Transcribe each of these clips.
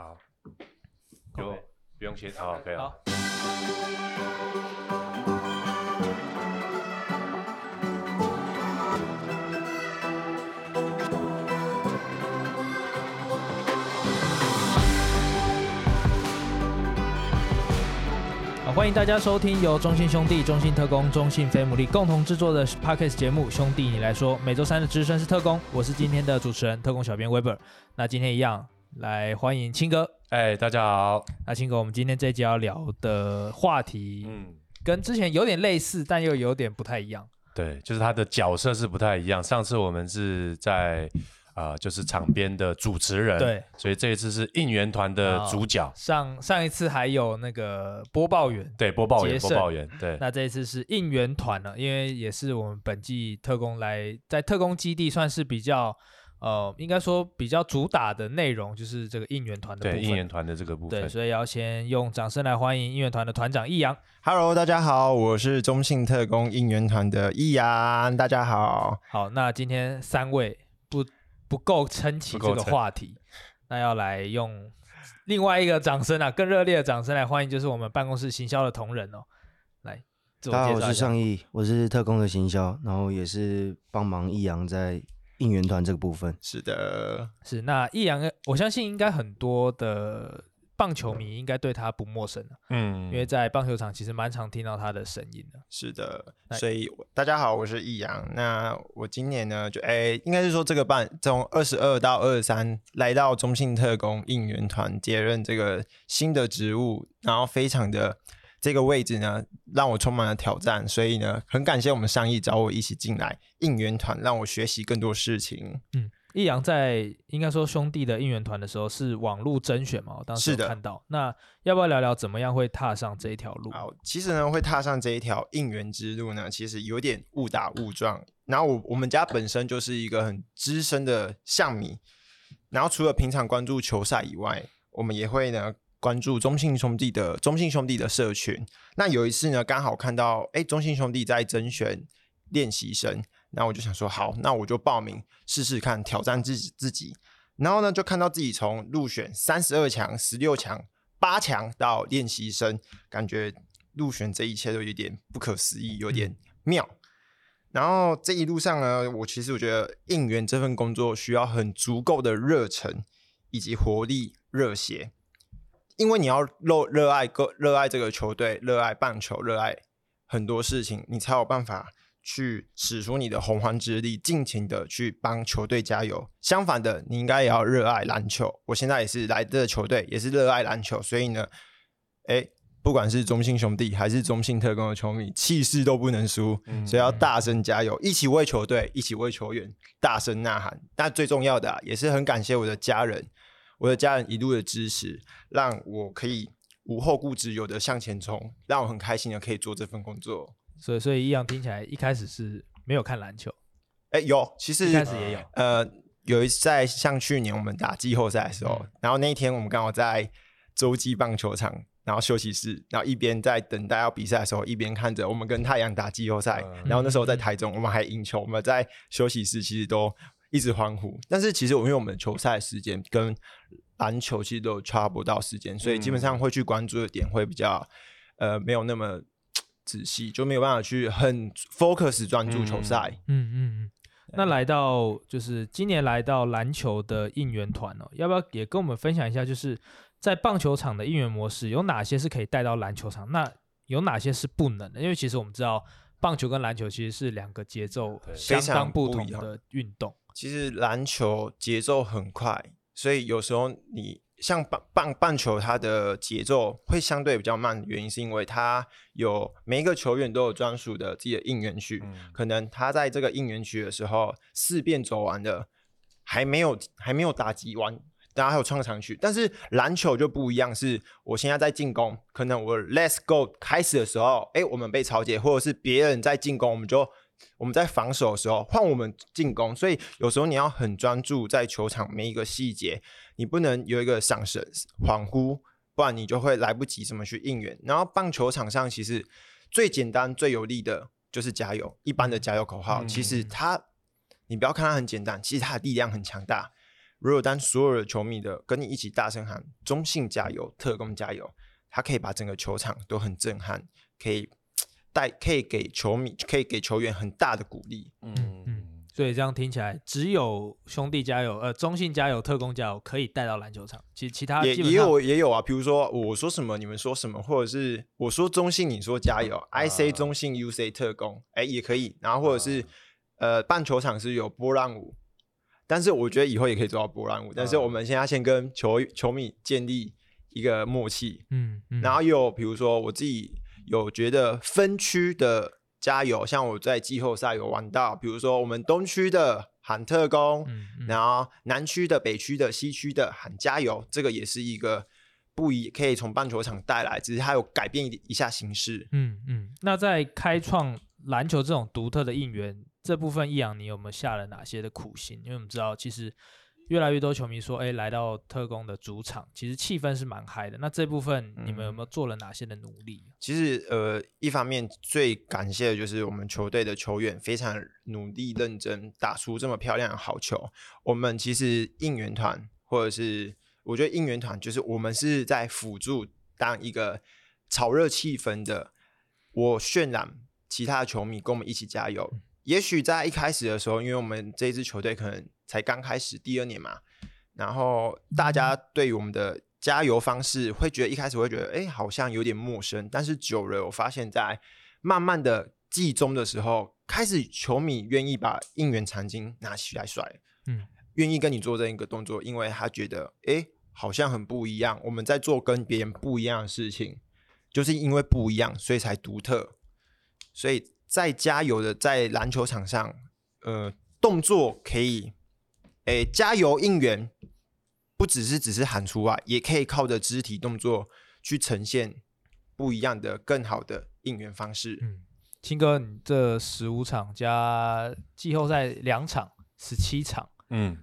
好，就不用先，好，可以好。欢迎大家收听由中信兄弟、中信特工、中信飞姆利共同制作的 Podcast 节目《兄弟你来说》。每周三的值日生是特工，我是今天的主持人特工小编 Weber。那今天一样来欢迎清哥。哎，大家好。那清哥，我们今天这集要聊的话题，嗯，跟之前有点类似，但又有点不太一样。对，就是他的角色是不太一样。上次我们是在。啊、呃，就是场边的主持人，对，所以这一次是应援团的主角。上上一次还有那个播报员，对，播报员，播报员，对。那这一次是应援团了，因为也是我们本季特工来在特工基地算是比较，呃，应该说比较主打的内容就是这个应援团的部分，对，应援团的这个部分。对，所以要先用掌声来欢迎应援团的团长易阳。Hello，大家好，我是中信特工应援团的易阳，大家好。好，那今天三位不。不够撑起这个话题，那要来用另外一个掌声啊，更热烈的掌声来欢迎，就是我们办公室行销的同仁哦，来自我介绍。大家好，我是尚义，我是特工的行销，然后也是帮忙易阳在应援团这个部分。是的，是那易阳，我相信应该很多的。棒球迷应该对他不陌生，嗯，因为在棒球场其实蛮常听到他的声音的。是的，所以大家好，我是易阳。那我今年呢，就哎，应该是说这个办从二十二到二十三来到中信特工应援团接任这个新的职务，然后非常的这个位置呢，让我充满了挑战。所以呢，很感谢我们上一找我一起进来应援团，让我学习更多事情。嗯。易阳在应该说兄弟的应援团的时候是网络甄选嘛？我当时有看到。那要不要聊聊怎么样会踏上这一条路？好，其实呢，会踏上这一条应援之路呢，其实有点误打误撞。然后我我们家本身就是一个很资深的象迷，然后除了平常关注球赛以外，我们也会呢关注中信兄弟的中信兄弟的社群。那有一次呢，刚好看到哎，中信兄弟在甄选练习生。那我就想说，好，那我就报名试试看，挑战自己自己。然后呢，就看到自己从入选三十二强、十六强、八强到练习生，感觉入选这一切都有点不可思议，有点妙。嗯、然后这一路上呢，我其实我觉得应援这份工作需要很足够的热忱以及活力、热血，因为你要热热爱个热爱这个球队，热爱棒球，热爱很多事情，你才有办法。去使出你的洪荒之力，尽情的去帮球队加油。相反的，你应该也要热爱篮球。我现在也是来这个球队，也是热爱篮球，所以呢，哎，不管是中信兄弟还是中信特工的球迷，气势都不能输，所以要大声加油，一起为球队，一起为球员大声呐喊。但最重要的啊，也是很感谢我的家人，我的家人一路的支持，让我可以无后顾之忧的向前冲，让我很开心的可以做这份工作。所以，所以易阳听起来一开始是没有看篮球，哎、欸，有，其实一开始也有，呃，有一次在像去年我们打季后赛的时候，嗯、然后那一天我们刚好在洲际棒球场，然后休息室，然后一边在等待要比赛的时候，一边看着我们跟太阳打季后赛，嗯、然后那时候在台中，我们还赢球，我们在休息室其实都一直欢呼，但是其实我因为我们球赛时间跟篮球其实都差不到时间，所以基本上会去关注的点会比较呃没有那么。仔细就没有办法去很 focus 专注球赛。嗯嗯嗯。那来到就是今年来到篮球的应援团哦，要不要也跟我们分享一下？就是在棒球场的应援模式有哪些是可以带到篮球场？那有哪些是不能的？因为其实我们知道棒球跟篮球其实是两个节奏相当不同的运动。其实篮球节奏很快，所以有时候你。像棒棒棒球，它的节奏会相对比较慢，原因是因为它有每一个球员都有专属的自己的应援曲，嗯、可能他在这个应援曲的时候四遍走完了，还没有还没有打击完，大家还有创场曲。但是篮球就不一样，是我现在在进攻，可能我 Let's Go 开始的时候，哎，我们被超解，或者是别人在进攻，我们就。我们在防守的时候换我们进攻，所以有时候你要很专注在球场每一个细节，你不能有一个闪神恍惚，不然你就会来不及怎么去应援。然后棒球场上其实最简单最有力的就是加油，一般的加油口号，其实它你不要看它很简单，其实它的力量很强大。如果当所有的球迷的跟你一起大声喊“中信加油，特工加油”，他可以把整个球场都很震撼，可以带可以给球迷可以给球员很大的鼓励。嗯嗯。所以这样听起来，只有兄弟加油，呃，中信加油，特工加油，可以带到篮球场。其实其他也也有也有啊，比如说我说什么，你们说什么，或者是我说中信，你说加油、啊、，I say 中信，You say 特工，哎，也可以。然后或者是、啊、呃，棒球场是有波浪舞，但是我觉得以后也可以做到波浪舞。但是我们现在先跟球球迷建立一个默契，嗯，嗯然后又比如说我自己有觉得分区的。加油！像我在季后赛有玩到，比如说我们东区的喊特工，嗯嗯、然后南区的、北区的、西区的喊加油，这个也是一个不一可以从棒球场带来，只是它有改变一下形式。嗯嗯。那在开创篮球这种独特的应援这部分，易阳你有没有下了哪些的苦心？因为我们知道其实。越来越多球迷说：“哎，来到特工的主场，其实气氛是蛮嗨的。那这部分你们有没有做了哪些的努力？”嗯、其实，呃，一方面最感谢的就是我们球队的球员非常努力认真，打出这么漂亮的好球。我们其实应援团，或者是我觉得应援团，就是我们是在辅助当一个炒热气氛的，我渲染其他的球迷跟我们一起加油。嗯、也许在一开始的时候，因为我们这支球队可能。才刚开始第二年嘛，然后大家对于我们的加油方式会觉得一开始会觉得哎，好像有点陌生，但是久了我发现，在慢慢的季中的时候，开始球迷愿意把应援长巾拿起来甩，嗯，愿意跟你做这一个动作，因为他觉得哎，好像很不一样，我们在做跟别人不一样的事情，就是因为不一样，所以才独特，所以在加油的在篮球场上，呃，动作可以。哎，加油应援，不只是只是喊出来，也可以靠着肢体动作去呈现不一样的、更好的应援方式。嗯，青哥，你这十五场加季后赛两场，十七场，嗯，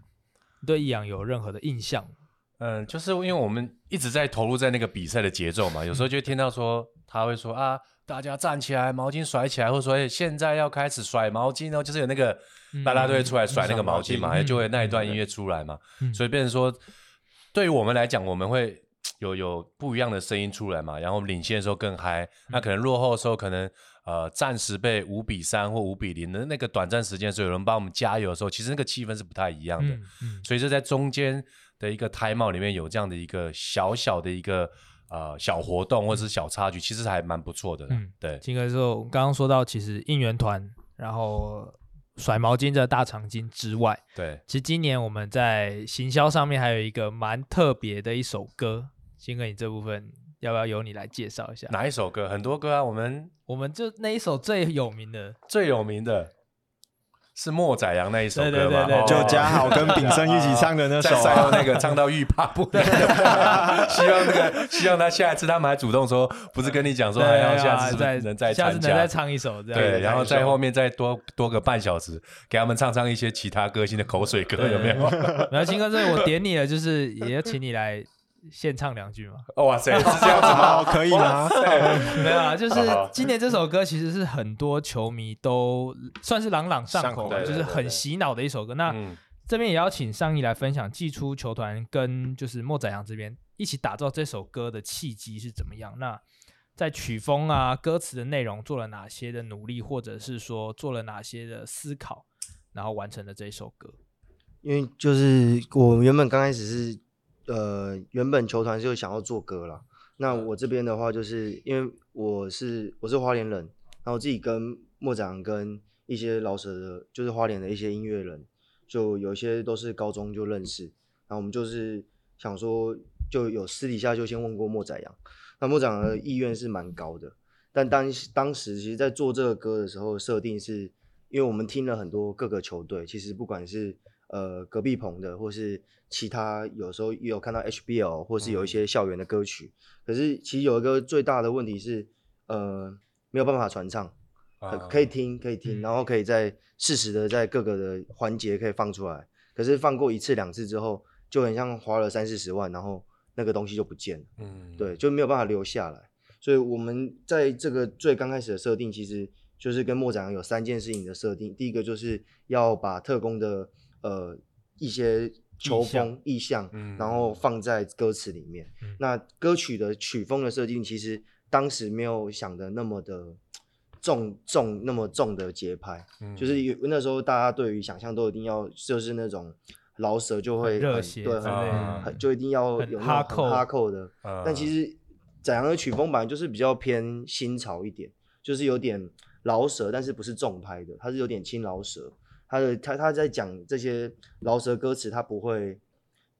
对易阳有任何的印象？嗯，就是因为我们一直在投入在那个比赛的节奏嘛，有时候就听到说他会说啊。大家站起来，毛巾甩起来，或者说，哎，现在要开始甩毛巾哦，就是有那个啦啦队出来甩那个毛巾嘛，嗯、就会那一段音乐出来嘛，嗯、所以变成说，对于我们来讲，我们会有有不一样的声音出来嘛，然后领先的时候更嗨，嗯、那可能落后的时候，可能呃暂时被五比三或五比零的那个短暂时间，所以有人帮我们加油的时候，其实那个气氛是不太一样的，嗯嗯、所以就在中间的一个 time out 里面有这样的一个小小的一个。呃，小活动或者是小插曲，其实还蛮不错的。嗯，对。金哥说，刚刚说到，其实应援团，然后甩毛巾的大长今之外，对，其实今年我们在行销上面还有一个蛮特别的一首歌。金哥，你这部分要不要由你来介绍一下？哪一首歌？很多歌啊，我们我们就那一首最有名的，最有名的。是莫宰阳那一首歌吗？就嘉豪跟炳生一起唱的那首，在赛后那个唱到欲罢不能。希望那个，希望他下一次他们还主动说，不是跟你讲说，还要下次再能再下次能再唱一首这样。对，然后在后面再多多个半小时，给他们唱唱一些其他歌星的口水歌，有没有？然后青哥，这我点你了，就是也要请你来。献唱两句吗？哇塞，是这样子吗？可以吗？没有啊，就是今年这首歌其实是很多球迷都算是朗朗上口的，就是很洗脑的一首歌。那这边也要请尚义来分享，寄出球团跟就是莫宰阳这边一起打造这首歌的契机是怎么样？那在曲风啊、歌词的内容做了哪些的努力，或者是说做了哪些的思考，然后完成了这首歌？因为就是我原本刚开始是。呃，原本球团就想要做歌啦。那我这边的话，就是因为我是我是花莲人，然后自己跟莫宰羊跟一些老舍的，就是花莲的一些音乐人，就有些都是高中就认识。然后我们就是想说，就有私底下就先问过莫宰羊。那莫宰羊的意愿是蛮高的，但当当时其实在做这个歌的时候，设定是因为我们听了很多各个球队，其实不管是呃隔壁棚的或是。其他有时候也有看到 HBL 或是有一些校园的歌曲，嗯、可是其实有一个最大的问题是，呃，没有办法传唱，啊、可以听可以听，嗯、然后可以在适时的在各个的环节可以放出来，可是放过一次两次之后，就很像花了三四十万，然后那个东西就不见了，嗯，对，就没有办法留下来，所以我们在这个最刚开始的设定，其实就是跟莫宰羊有三件事情的设定，第一个就是要把特工的呃一些。球风意象，然后放在歌词里面。嗯、那歌曲的曲风的设定，其实当时没有想的那么的重重那么重的节拍，嗯、就是有那时候大家对于想象都一定要就是那种老舍就会热血，对，很、就一定要有哈扣哈扣的。啊、但其实宰羊的曲风本来就是比较偏新潮一点，就是有点老舍，但是不是重拍的，它是有点轻饶舌。他的他他在讲这些饶舌歌词，他不会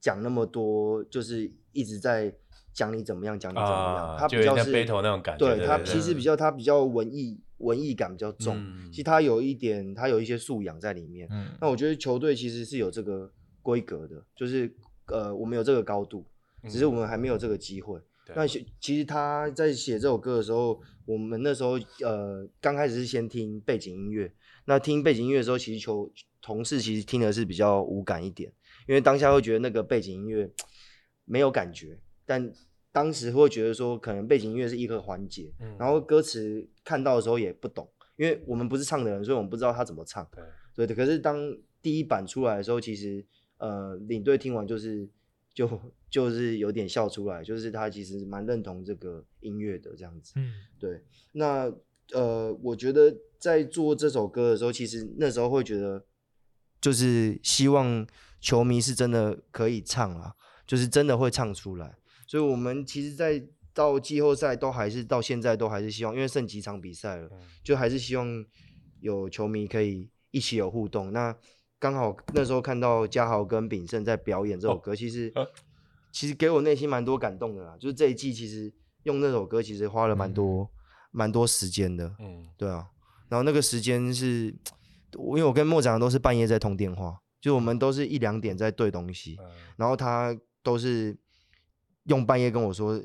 讲那么多，就是一直在讲你怎么样，讲你怎么样。他比较是 battle 那种感觉。对，他其实比较他比较文艺文艺感比较重。其实他有一点，他有一些素养在里面。那我觉得球队其实是有这个规格的，就是呃，我们有这个高度，只是我们还没有这个机会。那其实他在写这首歌的时候，我们那时候呃刚开始是先听背景音乐。那听背景音乐的时候，其实球同事其实听的是比较无感一点，因为当下会觉得那个背景音乐没有感觉，但当时会觉得说可能背景音乐是一个环节，嗯、然后歌词看到的时候也不懂，因为我们不是唱的人，所以我们不知道他怎么唱。对，对的。可是当第一版出来的时候，其实呃领队听完就是就就是有点笑出来，就是他其实蛮认同这个音乐的这样子。嗯，对。那呃，我觉得。在做这首歌的时候，其实那时候会觉得，就是希望球迷是真的可以唱啊，就是真的会唱出来。所以，我们其实，在到季后赛都还是到现在都还是希望，因为剩几场比赛了，就还是希望有球迷可以一起有互动。那刚好那时候看到嘉豪跟炳胜在表演这首歌，其实其实给我内心蛮多感动的啦。就是这一季其实用那首歌，其实花了蛮多蛮多时间的。嗯，对啊。然后那个时间是，因为我跟莫长都是半夜在通电话，就我们都是一两点在对东西，然后他都是用半夜跟我说，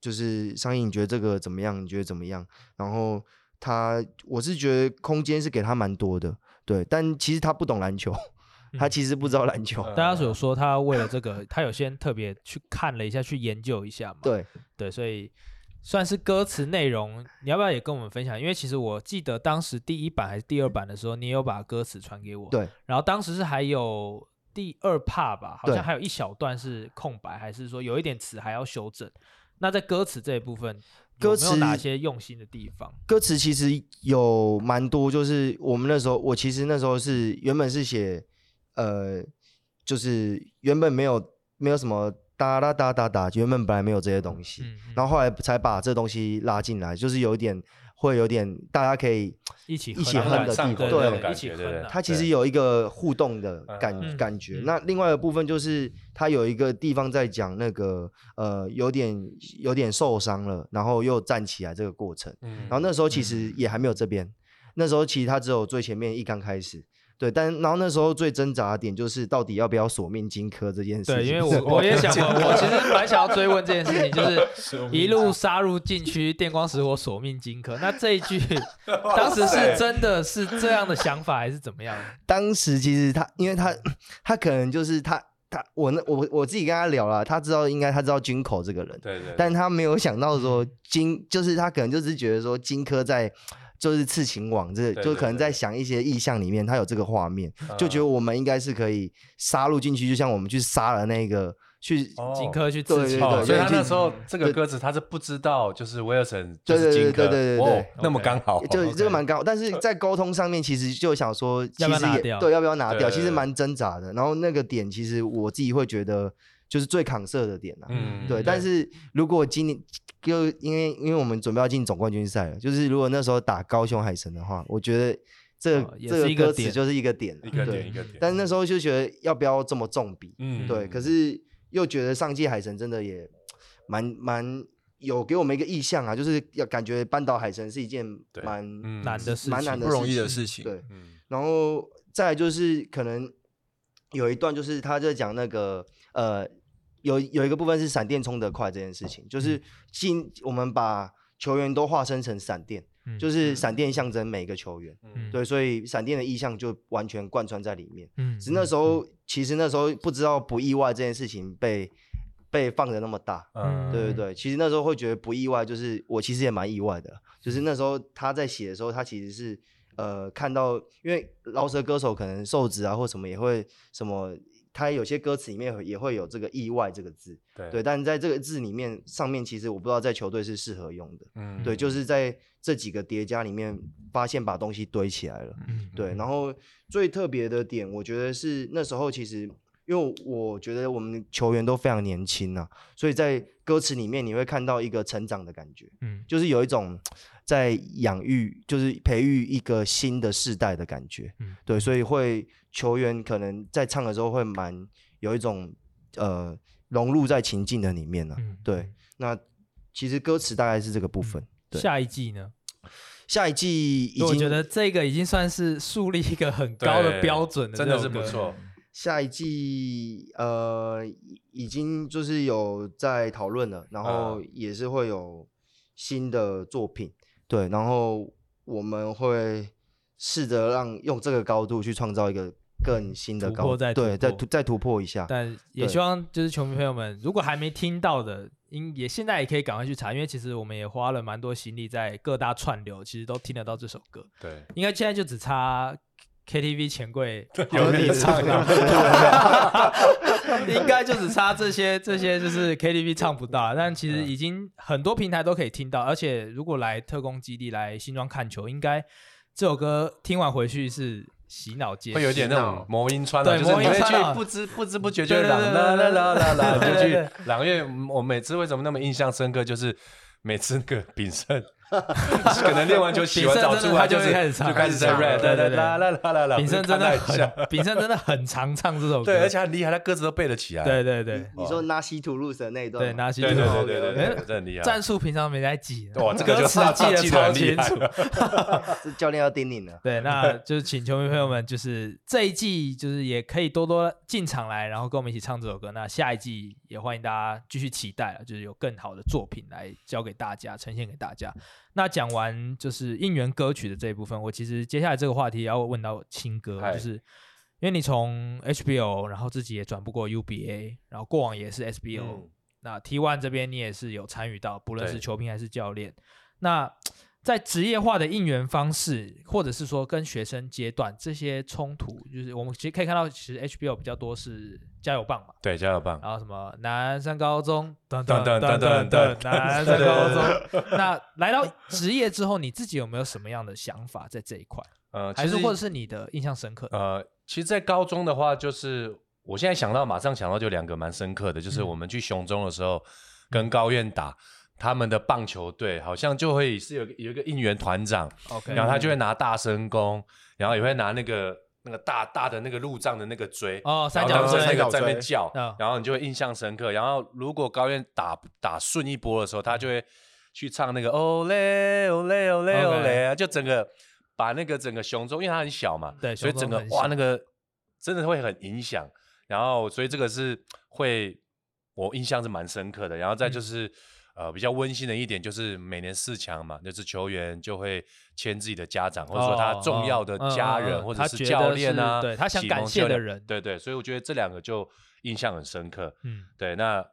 就是商议你觉得这个怎么样？你觉得怎么样？然后他我是觉得空间是给他蛮多的，对，但其实他不懂篮球，他其实不知道篮球。大家有说他为了这个，他有先特别去看了一下，去研究一下嘛？对对，所以。算是歌词内容，你要不要也跟我们分享？因为其实我记得当时第一版还是第二版的时候，你有把歌词传给我。对。然后当时是还有第二 part 吧，好像还有一小段是空白，还是说有一点词还要修正？那在歌词这一部分，歌词有有哪些用心的地方？歌词其实有蛮多，就是我们那时候，我其实那时候是原本是写，呃，就是原本没有没有什么。哒哒哒哒哒，原本本来没有这些东西，嗯嗯、然后后来才把这东西拉进来，就是有点会有点大家可以一起一起哼的地方，对，对一起哼。它其实有一个互动的感感觉。嗯、那另外一个部分就是它有一个地方在讲那个呃有点有点受伤了，然后又站起来这个过程。嗯、然后那时候其实也还没有这边，嗯、那时候其实它只有最前面一刚开始。对，但然后那时候最挣扎的点就是到底要不要索命荆轲这件事情。对，因为 我我也想过，我其实蛮想要追问这件事情，就 是一路杀入禁区，电光石火索命荆轲。那这一句 当时是真的是这样的想法，还是怎么样？当时其实他，因为他 他可能就是他他我那我我自己跟他聊了，他知道应该他知道军口这个人，对，对对，但他没有想到说金，就是他可能就是觉得说金科在。就是刺秦王，这就可能在。想一些意象里面，他有这个画面，就觉得我们应该是可以杀入进去，就像我们去杀了那个去金科去刺秦，所以他那时候这个歌词他是不知道，就是威尔森就是金科，对对对对，那么刚好，就这个蛮刚好，但是在沟通上面其实就想说，其实也对要不要拿掉，其实蛮挣扎的。然后那个点其实我自己会觉得就是最扛色的点啊，嗯，对。但是如果今年。就因为因为我们准备要进总冠军赛了，就是如果那时候打高雄海神的话，我觉得这个这个歌词就是一个点，一个点一个点。但是那时候就觉得要不要这么重笔，嗯，对。可是又觉得上届海神真的也蛮蛮有给我们一个意向啊，就是要感觉扳倒海神是一件蛮难的事，蛮难的不容易的事情。对，然后再来就是可能有一段就是他在讲那个呃。有有一个部分是闪电冲得快这件事情，就是进我们把球员都化身成闪电，嗯、就是闪电象征每个球员，嗯、对，所以闪电的意象就完全贯穿在里面。嗯，只是那时候、嗯、其实那时候不知道不意外这件事情被被放的那么大，嗯，对对对，其实那时候会觉得不意外，就是我其实也蛮意外的，就是那时候他在写的时候，他其实是呃看到，因为饶舌歌手可能瘦子啊或什么也会什么。它有些歌词里面也会有这个意外这个字，对对，但在这个字里面上面，其实我不知道在球队是适合用的，嗯，对，就是在这几个叠加里面发现把东西堆起来了，嗯，对，然后最特别的点，我觉得是那时候其实。因为我觉得我们球员都非常年轻啊，所以在歌词里面你会看到一个成长的感觉，嗯，就是有一种在养育，就是培育一个新的世代的感觉，嗯，对，所以会球员可能在唱的时候会蛮有一种呃融入在情境的里面呢，嗯，对，那其实歌词大概是这个部分。对，下一季呢？下一季已经我觉得这个已经算是树立一个很高的标准了，真的是不错。下一季呃已经就是有在讨论了，然后也是会有新的作品，嗯、对，然后我们会试着让用这个高度去创造一个更新的高度，对，再突再突破一下。但也希望就是球迷朋友们，如果还没听到的，应也现在也可以赶快去查，因为其实我们也花了蛮多心力在各大串流，其实都听得到这首歌。对，应该现在就只差。KTV 钱柜有你唱啊，应该就只差这些，这些就是 KTV 唱不到，但其实已经很多平台都可以听到，而且如果来特工基地来新庄看球，应该这首歌听完回去是洗脑界，会有点那种魔音穿对，魔音穿不知不知不觉就朗啦啦啦啦啦就去朗，因为我每次为什么那么印象深刻，就是每次那个 炳胜。可能练完球洗完澡出来，他就开始唱，就开始在 rap，对对对，啦啦啦啦啦。炳胜 真的很，炳胜真的很常唱这首歌，对，而且很厉害，他歌词都背得起来。对对对，你说纳西图鲁斯那一段，对纳西图鲁斯，对对对，真的很厉害。战术平常没在记，哇，这个就记得超清楚。这教练要叮咛了。对，那就是请球迷朋友们，就是这一季就是也可以多多进场来，然后跟我们一起唱这首歌。那下一季也欢迎大家继续期待了，就是有更好的作品来教给大家，呈现给大家。那讲完就是应援歌曲的这一部分，我其实接下来这个话题要问到青哥，就是因为你从 HBO，然后自己也转不过 UBA，然后过往也是 SBO，、嗯、那 T1 这边你也是有参与到，不论是球评还是教练，那。在职业化的应援方式，或者是说跟学生阶段这些冲突，就是我们其实可以看到，其实 HBO 比较多是加油棒嘛，对，加油棒，然后什么南山高中等等等等等等，南山高中。那来到职业之后，你自己有没有什么样的想法在这一块？呃，还是或者是你的印象深刻？呃，其实，在高中的话，就是我现在想到，马上想到就两个蛮深刻的，就是我们去雄中的时候，跟高院打。他们的棒球队好像就会是有有一个应援团长然后他就会拿大声弓，然后也会拿那个那个大大的那个路障的那个锥，哦，三角锥那个在那边叫，然后你就会印象深刻。然后如果高院打打顺一波的时候，他就会去唱那个哦嘞哦嘞哦嘞哦嘞，就整个把那个整个雄中，因为他很小嘛，对，所以整个哇那个真的会很影响。然后所以这个是会我印象是蛮深刻的。然后再就是。嗯呃，比较温馨的一点就是每年四强嘛，就是球员就会签自己的家长，或者说他重要的家人，或者是教练啊，对他想感谢的人，对对，所以我觉得这两个就印象很深刻。嗯，对。那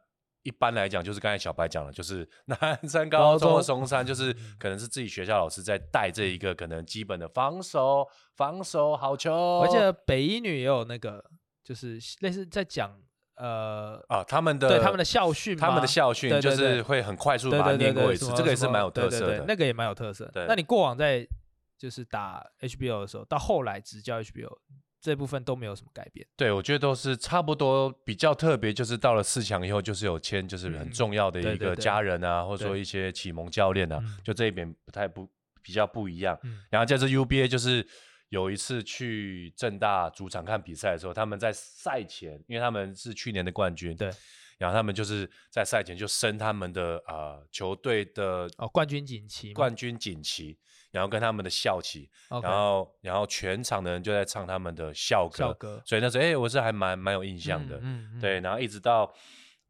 一般来讲，就是刚才小白讲的，就是 南山高中的松山，就是可能是自己学校老师在带这一个可能基本的防守，防守好球。而且北一女也有那个，就是类似在讲。呃啊，他们的对他们的校训，他们的校训就是会很快速把它念过一次，这个也是蛮有特色的，那个也蛮有特色。那你过往在就是打 HBO 的时候，到后来执教 HBO 这部分都没有什么改变？对，我觉得都是差不多。比较特别就是到了四强以后，就是有签就是很重要的一个家人啊，或者说一些启蒙教练啊，就这一边不太不比较不一样。然后在这 UBA 就是。有一次去正大主场看比赛的时候，他们在赛前，因为他们是去年的冠军，对，然后他们就是在赛前就升他们的啊、呃、球队的哦冠军锦旗，冠军锦旗，然后跟他们的校旗，Okay. 然后然后全场的人就在唱他们的校歌，校歌，所以那时候哎，我是还蛮蛮有印象的，嗯嗯嗯、对，然后一直到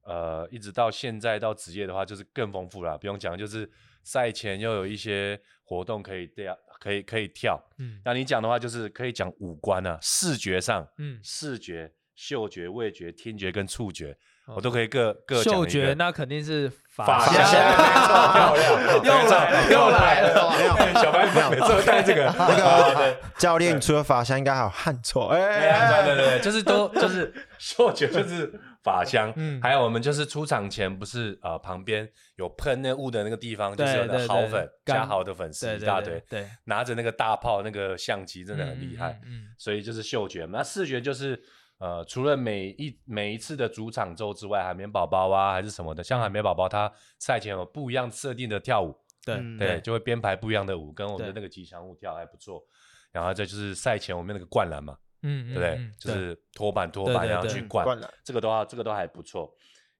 呃一直到现在到职业的话，就是更丰富了，不用讲，就是赛前又有一些活动可以这样。可以可以跳，嗯，那你讲的话就是可以讲五官啊，视觉上，嗯，视觉、嗅觉、味觉、听觉跟触觉，我都可以各各讲。嗅觉那肯定是法香，漂亮，又来了，又来了，小白每次都带这个，那个教练除了法香，应该还有汗臭。哎，对对对，就是都 就是嗅觉就是法香，嗯还有我们就是出场前不是呃旁边有喷那雾的那个地方，就是有那好粉加好的粉丝一大堆，对，拿着那个大炮那个相机真的很厉害，嗯，所以就是嗅觉嘛，那视觉就是。呃，除了每一每一次的主场周之外，海绵宝宝啊，还是什么的，像海绵宝宝，它赛前有不一样设定的跳舞，对、嗯对，就会编排不一样的舞，跟我们的那个吉祥物跳还不错。然后这就是赛前我们那个灌篮嘛，嗯，对不对？就是托板托板，然后去灌，这个都要这个都还不错。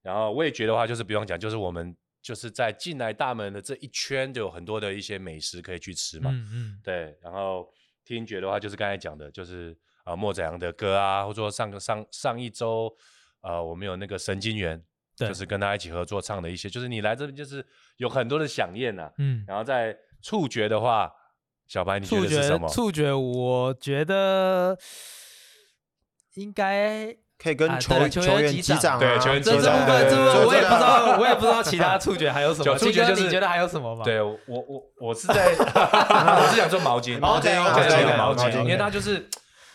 然后味觉的话，就是不用讲，就是我们就是在进来大门的这一圈，就有很多的一些美食可以去吃嘛，嗯嗯，对。然后听觉的话，就是刚才讲的，就是。啊，莫宰阳的歌啊，或者说上个上上一周，呃，我们有那个神经元，就是跟他一起合作唱的一些，就是你来这边就是有很多的响应呐，嗯，然后在触觉的话，小白你觉得是什么？触觉，我觉得应该可以跟球球员击掌，对，球员击掌，这部分这部分我也不知道，我也不知道其他触觉还有什么，触觉就是你觉得还有什么吗？对我我我是在，我是想说毛巾，毛巾，毛巾，因为它就是。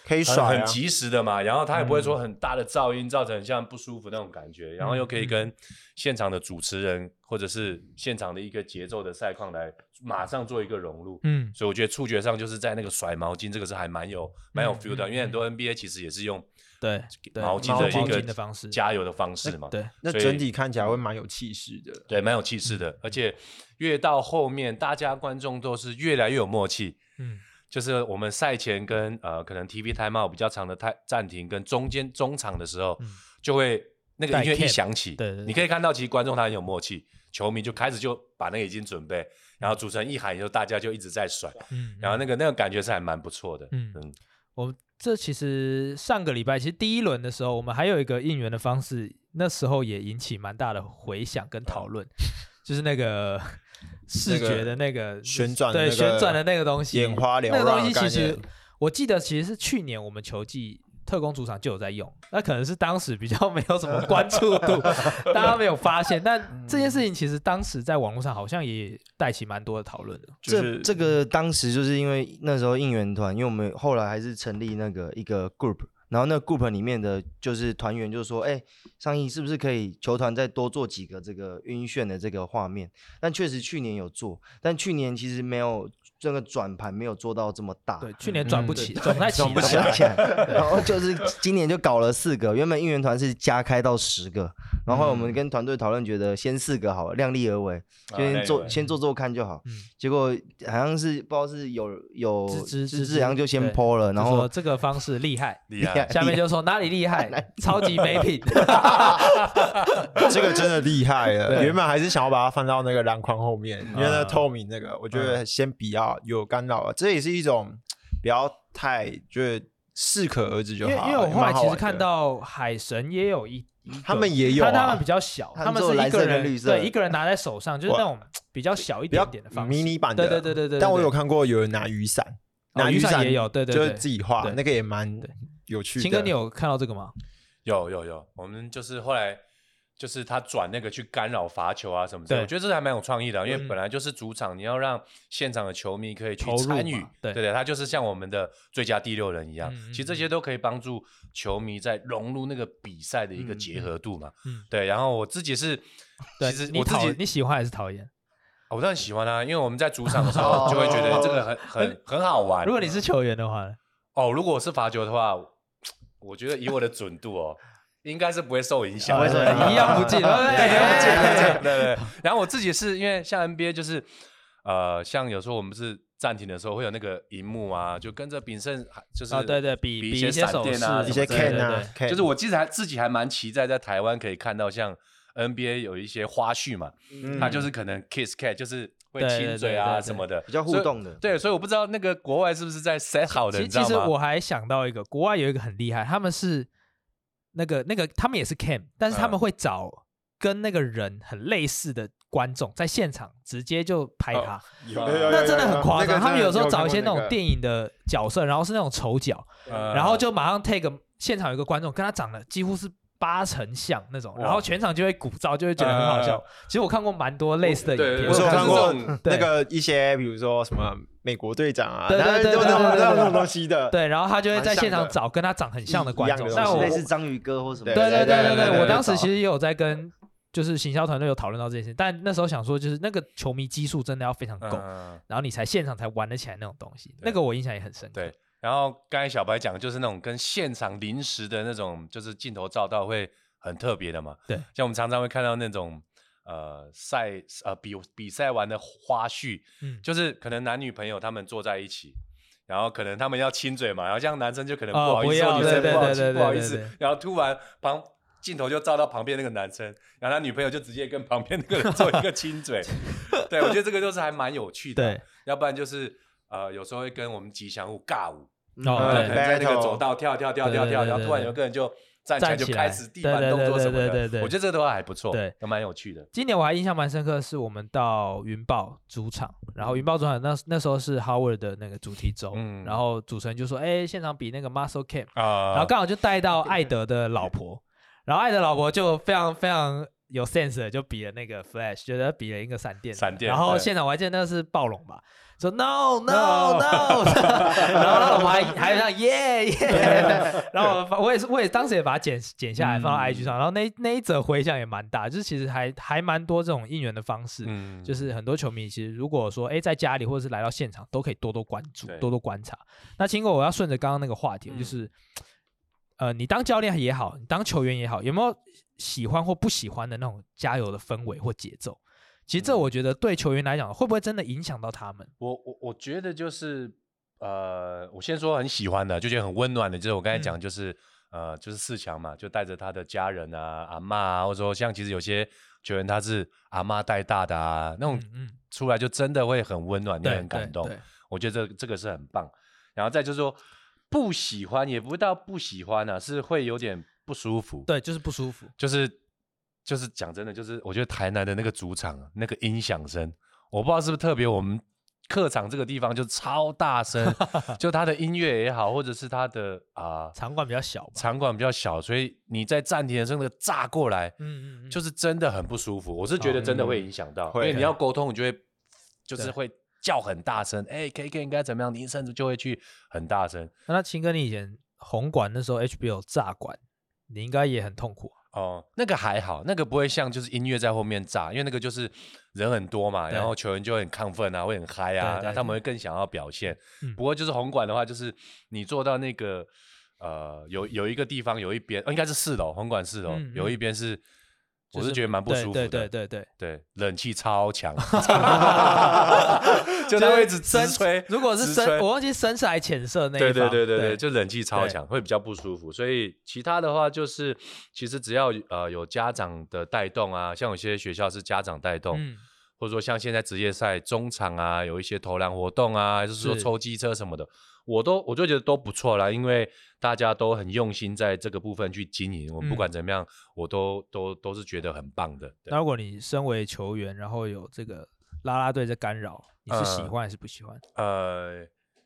可以甩、啊。很及时的嘛，然后它也不会说很大的噪音，造成很像不舒服那种感觉，嗯、然后又可以跟现场的主持人、嗯、或者是现场的一个节奏的赛况来马上做一个融入，嗯，所以我觉得触觉上就是在那个甩毛巾这个是还蛮有蛮有 feel 的，嗯、因为很多 NBA 其实也是用对毛巾的一个方式。加油的方式嘛，对，那整体看起来会蛮有气势的，对，蛮有气势的，而且越到后面，大家观众都是越来越有默契，嗯。就是我们赛前跟呃可能 TV timeout 比较长的太暂停，跟中间中场的时候，嗯、就会那个音乐一响起，对，对，对，你可以看到其实观众他很有默契，球迷就开始就把那个已经准备，然后主持人一喊以后，大家就一直在甩，嗯，然后那个那个感觉是还蛮不错的，嗯，嗯我这其实上个礼拜其实第一轮的时候，我们还有一个应援的方式，那时候也引起蛮大的回响跟讨论，嗯、就是那个。视觉的那个旋转，对旋转的那个东西，眼花缭乱。那个东西其实我记得，其实是去年我们球季特工主场就有在用，那可能是当时比较没有什么关注度，大家没有发现。但这件事情其实当时在网络上好像也带起蛮多的讨论的。这这个当时就是因为那时候应援团，因为我们后来还是成立那个一个 group。然后那 group 里面的就是团员就说：“哎，上亿是不是可以球团再多做几个这个晕眩的这个画面？”但确实去年有做，但去年其实没有这个转盘没有做到这么大。对，去年转不起，转不太起，转不起来。然后就是今年就搞了四个，原本应援团是加开到十个，然后我们跟团队讨论，觉得先四个好了，量力而为，先做先做做看就好。结果好像是不知道是有有芝芝芝，然后就先 po 了，然后这个方式厉害厉害。下面就说哪里厉害，超级没品，这个真的厉害了。原本还是想要把它放到那个篮筐后面，因为那透明那个，我觉得先比较有干扰了。这也是一种不要太就是适可而止就好。因为我后来其实看到海神也有一，他们也有，但他们比较小，他们是一个人对一个人拿在手上，就是那种比较小一点点的方式，迷你版的。对对对对对。但我有看过有人拿雨伞，拿雨伞也有，对对，就是自己画，那个也蛮。有趣的，青哥，你有看到这个吗？有有有，我们就是后来就是他转那个去干扰罚球啊什么的，我觉得这还蛮有创意的，因为本来就是主场，你要让现场的球迷可以去参与，对对对，他就是像我们的最佳第六人一样，其实这些都可以帮助球迷在融入那个比赛的一个结合度嘛，对。然后我自己是，其实我自己你喜欢还是讨厌？我当然喜欢啊，因为我们在主场的时候就会觉得这个很 很很好玩。如果你是球员的话，哦，如果我是罚球的话。我觉得以我的准度哦，应该是不会受影响，为什么一样不进？对对对。然后我自己是因为像 NBA 就是，呃，像有时候我们是暂停的时候会有那个荧幕啊，就跟着炳胜就是对对比比一些闪电啊，一些 can 啊，就是我其实还自己还蛮期待在台湾可以看到像 NBA 有一些花絮嘛，他就是可能 kiss cat 就是。会亲嘴啊什么的，比较互动的。对，所以我不知道那个国外是不是在 set 好的，你知道吗？其实我还想到一个，国外有一个很厉害，他们是那个那个他们也是 cam，但是他们会找跟那个人很类似的观众在现场直接就拍他，那真的很夸张。他们有时候找一些那种电影的角色，然后是那种丑角，然后就马上 take 现场有一个观众跟他长得几乎是。八成像那种，然后全场就会鼓噪，就会觉得很好笑。其实我看过蛮多类似的影片，我有看过那个一些，比如说什么美国队长啊，对对对对对对那种东西的。对，然后他就会在现场找跟他长很像的观众，那我类似章鱼哥或什么。对对对对对，我当时其实也有在跟就是行销团队有讨论到这件事，但那时候想说，就是那个球迷基数真的要非常够，然后你才现场才玩得起来那种东西。那个我印象也很深刻。对。然后刚才小白讲的就是那种跟现场临时的那种，就是镜头照到会很特别的嘛。对，像我们常常会看到那种呃赛呃比比赛完的花絮，嗯，就是可能男女朋友他们坐在一起，然后可能他们要亲嘴嘛，然后这样男生就可能不好意思，女生不好意思，不好意思，然后突然旁镜头就照到旁边那个男生，然后他女朋友就直接跟旁边那个人做一个亲嘴。对，我觉得这个就是还蛮有趣的。对，要不然就是呃有时候会跟我们吉祥物尬舞。哦，可能在那个走道跳跳跳跳跳，然后突然有个人就站起来就开始地板动作什么的。对对，我觉得这个的话还不错，对，都蛮有趣的。今年我还印象蛮深刻的是，我们到云豹主场，然后云豹主场那那时候是 Howard 的那个主题周，然后主持人就说：“哎，现场比那个 Muscle Camp 啊，然后刚好就带到艾德的老婆，然后艾德老婆就非常非常有 sense 的就比了那个 Flash，觉得比了一个闪电，闪电，然后现场我还记得那个是暴龙吧。”说 no no no，然后我还还有像耶耶，然后我也是我也当时也把它剪剪下来放到 IG 上，然后那那一则回响也蛮大，就是其实还还蛮多这种应援的方式，就是很多球迷其实如果说哎在家里或者是来到现场都可以多多关注多多观察。那清哥我要顺着刚刚那个话题，就是呃你当教练也好，你当球员也好，有没有喜欢或不喜欢的那种加油的氛围或节奏？其实这我觉得对球员来讲，会不会真的影响到他们？我我我觉得就是，呃，我先说很喜欢的，就觉得很温暖的，就是我刚才讲，就是、嗯、呃，就是四强嘛，就带着他的家人啊、阿嬷啊，或者说像其实有些球员他是阿嬷带大的啊，那种出来就真的会很温暖，也、嗯、很感动。我觉得这这个是很棒。然后再就是说不喜欢，也不到不喜欢啊，是会有点不舒服。对，就是不舒服，就是。就是讲真的，就是我觉得台南的那个主场那个音响声，我不知道是不是特别，我们客场这个地方就超大声，就他的音乐也好，或者是他的啊、呃、场馆比较小，场馆比较小，所以你在暂停的时候那个炸过来，嗯嗯，就是真的很不舒服。我是觉得真的会影响到，哦嗯、因为你要沟通，你就会就是会叫很大声，哎，K K 应该怎么样，你甚至就会去很大声。那青哥，你以前红馆那时候 HBO 炸馆，你应该也很痛苦。哦，那个还好，那个不会像就是音乐在后面炸，因为那个就是人很多嘛，然后球员就会很亢奋啊，会很嗨啊，那他们会更想要表现。不过就是红馆的话，就是你坐到那个呃有有一个地方有一边，应该是四楼，红馆四楼有一边是，我是觉得蛮不舒服的，对对对对，冷气超强 就它会一直直吹。如果是深，我忘记深色还是浅色那一方，对对对对对，就冷气超强，会比较不舒服。所以其他的话就是，其实只要呃有家长的带动啊，像有些学校是家长带动，或者说像现在职业赛中场啊，有一些投篮活动啊，还是说抽机车什么的。我都我就觉得都不错啦，因为大家都很用心在这个部分去经营。我不管怎么样，嗯、我都都都是觉得很棒的。那如果你身为球员，然后有这个啦啦队在干扰，你是喜欢还是不喜欢？呃，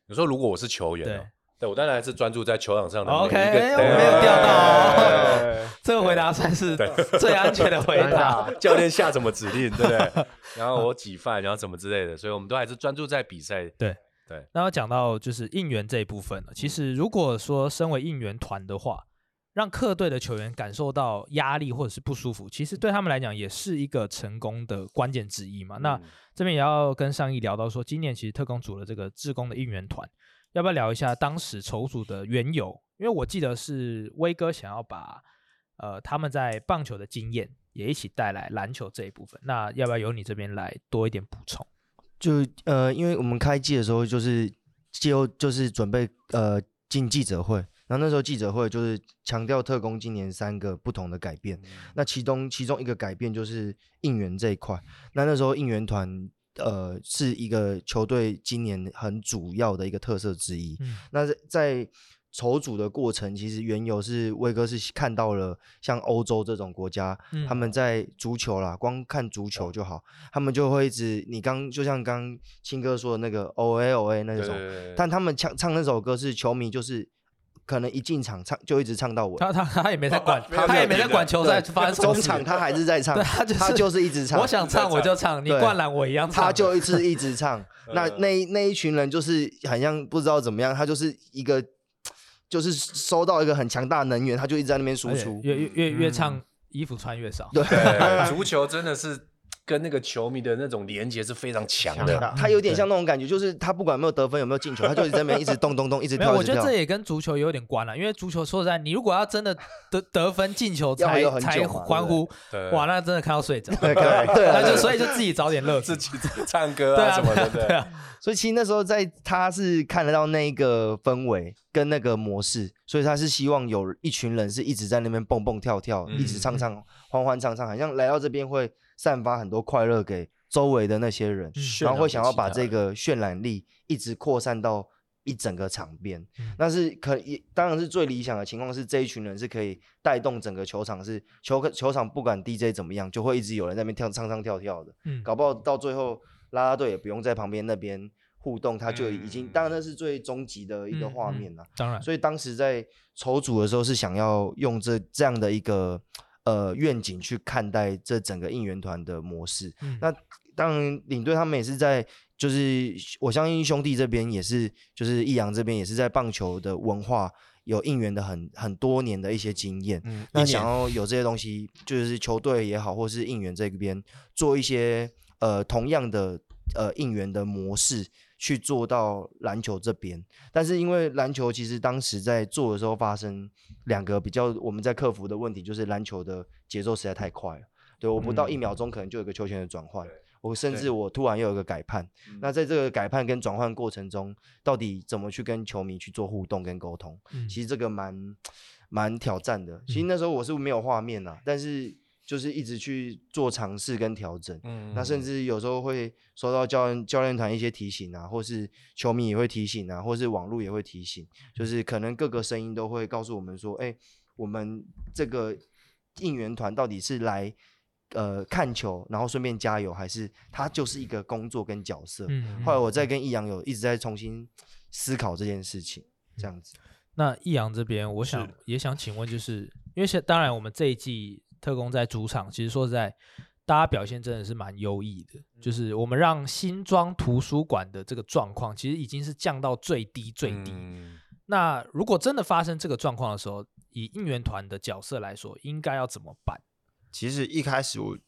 你说如果我是球员，对，对我当然还是专注在球场上的。OK，我没有钓到。这个回答算是最安全的回答。教练下什么指令，对不对？然后我几犯，然后什么之类的，所以我们都还是专注在比赛。对。对，那要讲到就是应援这一部分了。其实如果说身为应援团的话，让客队的球员感受到压力或者是不舒服，其实对他们来讲也是一个成功的关键之一嘛。嗯、那这边也要跟上一聊到说，今年其实特工组了这个志工的应援团，要不要聊一下当时筹组的缘由？因为我记得是威哥想要把呃他们在棒球的经验也一起带来篮球这一部分。那要不要由你这边来多一点补充？就呃，因为我们开季的时候就是就就是准备呃进记者会，然后那时候记者会就是强调特工今年三个不同的改变，嗯、那其中其中一个改变就是应援这一块，那那时候应援团呃是一个球队今年很主要的一个特色之一，嗯、那在在。筹组的过程其实原由是威哥是看到了像欧洲这种国家，嗯、他们。在足球啦，光看足球就好，嗯、他们就会一直你刚就像刚青哥说的那个 O A O A 那种，但他们唱唱那首歌是球迷就是可能一进场唱就一直唱到尾。他他他也没在管，他也没在管球赛发生什么事中场他还是在唱，对他就是他就是一直唱。我想唱我就唱，你对灌篮我一样唱。他就一直一直唱。那那一那一群人就是好像不知道怎么样，他就是一个就是收到一个很强大的能源，他就一直在那边输出。越越越越唱衣服穿越少。对，足球真的是。跟那个球迷的那种连接是非常强的，他有点像那种感觉，就是他不管有没有得分，有没有进球，他就在那边一直动动动，一直跳。我觉得这也跟足球有点关了，因为足球说实在，你如果要真的得得分进球才才欢呼，哇，那真的看到睡着。对 对，那就所以就自己找点乐，自己唱歌啊什么的，对啊。所以其实那时候在他是看得到那个氛围跟那个模式，所以他是希望有一群人是一直在那边蹦蹦跳跳，一直唱唱欢欢唱唱，好像来到这边会。散发很多快乐给周围的那些人，嗯、然后会想要把这个渲染力一直扩散到一整个场边。嗯、那是可以，当然是最理想的情况是这一群人是可以带动整个球场，是球球场不管 DJ 怎么样，就会一直有人在那边跳唱唱跳跳的。嗯，搞不好到最后啦啦队也不用在旁边那边互动，他就已经，嗯、当然那是最终极的一个画面了。当然，所以当时在筹组的时候是想要用这这样的一个。呃，愿景去看待这整个应援团的模式。嗯、那当然，领队他们也是在，就是我相信兄弟这边也是，就是益阳这边也是在棒球的文化有应援的很很多年的一些经验。嗯、那想要有这些东西，就是球队也好，或是应援这边做一些呃同样的呃应援的模式。去做到篮球这边，但是因为篮球其实当时在做的时候发生两个比较我们在克服的问题，就是篮球的节奏实在太快了。对，我不到一秒钟可能就有一个球权的转换，嗯、我甚至我突然又有个改判。那在这个改判跟转换过程中，到底怎么去跟球迷去做互动跟沟通？嗯、其实这个蛮蛮挑战的。其实那时候我是没有画面啊，但是。就是一直去做尝试跟调整，嗯，那甚至有时候会收到教练教练团一些提醒啊，或是球迷也会提醒啊，或是网络也会提醒，就是可能各个声音都会告诉我们说，哎、欸，我们这个应援团到底是来呃看球，然后顺便加油，还是他就是一个工作跟角色？嗯，后来我再跟易阳有一直在重新思考这件事情，这样子。那易阳这边，我想也想请问，就是因为现当然我们这一季。特工在主场，其实说实在，大家表现真的是蛮优异的。嗯、就是我们让新庄图书馆的这个状况，其实已经是降到最低最低。嗯、那如果真的发生这个状况的时候，以应援团的角色来说，应该要怎么办？其实一开始我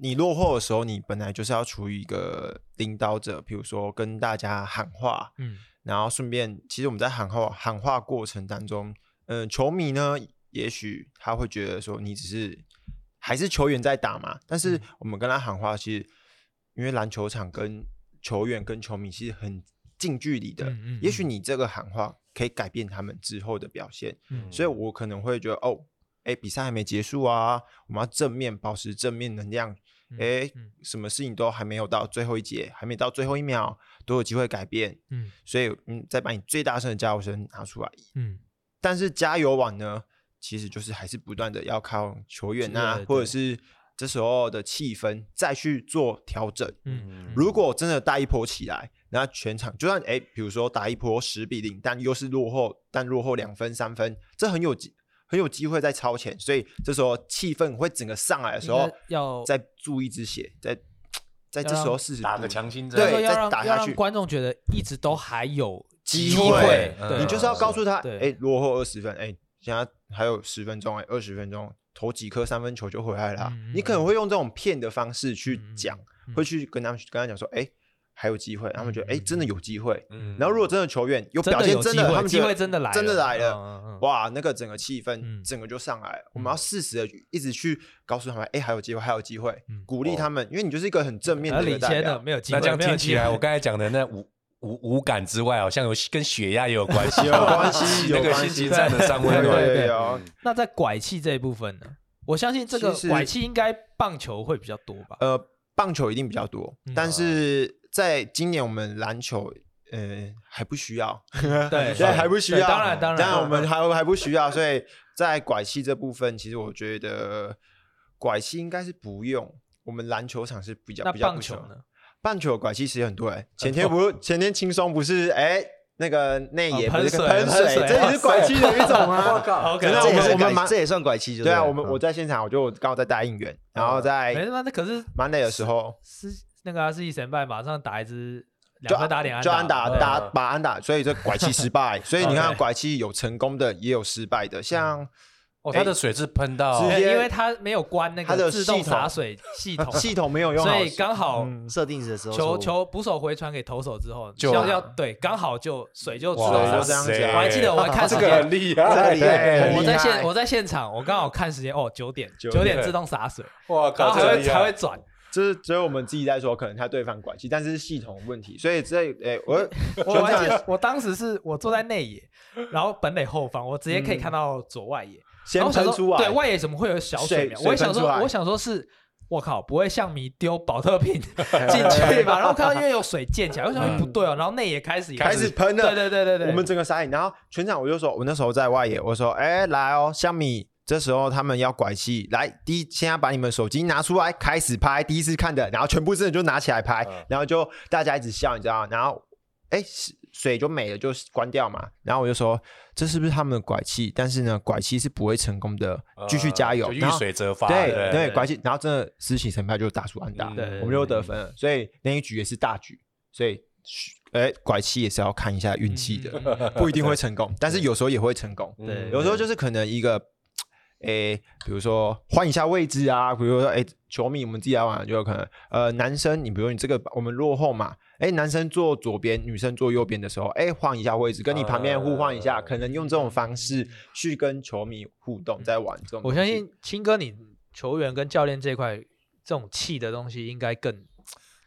你落后的时候，你本来就是要处于一个领导者，比如说跟大家喊话，嗯，然后顺便，其实我们在喊话喊话过程当中，嗯、呃，球迷呢。也许他会觉得说你只是还是球员在打嘛，但是我们跟他喊话，其实因为篮球场跟球员跟球迷其实很近距离的。嗯嗯、也许你这个喊话可以改变他们之后的表现，嗯、所以我可能会觉得哦，哎，比赛还没结束啊，我们要正面保持正面能量，哎，什么事情都还没有到最后一节，还没到最后一秒，都有机会改变。嗯，所以嗯，再把你最大声的加油声拿出来。嗯，但是加油网呢？其实就是还是不断的要靠球员呐、啊，或者是这时候的气氛再去做调整。嗯，如果真的大一波起来，那全场就算哎，比如说打一波十比零，但又是落后，但落后两分三分，这很有机很有机会在超前。所以这时候气氛会整个上来的时候，要再注一支血，在在这时候试试打个强心针，对，再打下去，观众觉得一直都还有机会。你就是要告诉他，哎，落后二十分，哎。现在还有十分钟哎，二十分钟投几颗三分球就回来了。嗯、你可能会用这种骗的方式去讲，嗯、会去跟他们跟他讲说，哎，还有机会。他们觉得哎，真的有机会。嗯、然后如果真的球员有表现，真的，真的他们机会真的来，真的来了，嗯嗯、哇，那个整个气氛整个就上来了。嗯、我们要适时的一直去告诉他们，哎，还有机会，还有机会，嗯、鼓励他们，因为你就是一个很正面的一个代表。没有机会，那这样听起来，我刚才讲的那五。无无感之外，好像有跟血压也有关系，有关系，那个心情上的上温暖。对对对。那在拐气这一部分呢？我相信这个拐气应该棒球会比较多吧？呃，棒球一定比较多，但是在今年我们篮球，呃，还不需要。对 对，还不需要。当然当然，当然我们还还不需要，所以在拐气这部分，其实我觉得拐气应该是不用。我们篮球场是比较比较不需要。棒球呢？棒球拐气其实很多哎，前天不前天轻松不是哎那个内野不是喷水喷水，水。这也是拐气的一种啊！我靠。真的这也是我们我们蛮这也算拐气，就对啊，我们我在现场，我就刚好在带应援，然后没在什么，那可是 Monday 的时候。是那个啊是一神拜马上打一支就两分打点安就安打打把安打，所以这拐气失败。所以你看拐气有成功的，也有失败的，像哦，它的水是喷到直接因为它没有关那它的个自动系统洒水系统，系统没有用好，所以刚好嗯设定的时候球球捕手回传给投手之后，就要要对，刚好就水就自哇动洒这样子啊我还记得我还看时间这个很厉害，这个厉害我在现我在现场，我刚好看时间哦，九点九九点点自动洒水，哇靠，然后还会这个厉害还会转。就是只有我们自己在说，可能他对方拐气，但是系统问题，所以这诶，我 我还记得我当时是我坐在内野，然后本垒后方，我直接可以看到左外野，先喷出来，说对外野怎么会有小水苗？水我也想说，我想说是。我靠，不会像迷丢保特瓶 进去吧？然后看到因为有水溅起来，我想说不对哦，然后内野开始也开始喷了，对对对对对，我们整个傻眼，然后全场我就说，我那时候在外野，我说，哎，来哦，香米，这时候他们要拐气，来，第一，现在把你们手机拿出来，开始拍，第一次看的，然后全部真的就拿起来拍，嗯然后就大家一直笑，你知道吗？然后，哎，水就没了，就关掉嘛，然后我就说，这是不是他们的拐气？但是呢，拐气是不会成功的，继续加油，就遇水则发，对对对，拐气，然后真的私情成败就打出安打，嗯对我们就得分了，所以那一局也是大局，所以。哎，拐气也是要看一下运气的，嗯不一定 会成功，但是有时候也会成功。对有时候就是可能一个，哎，比如说换一下位置啊，比如说，哎，球迷我们自己来玩就有可能，呃，男生你比如说你这个我们落后嘛，诶，男生坐左边，女生坐右边的时候，诶，换一下位置，跟你旁边互换一下，可能用这种方式去跟球迷互动，在玩这种。我相信青哥，你球员跟教练这一块，这种气的东西应该更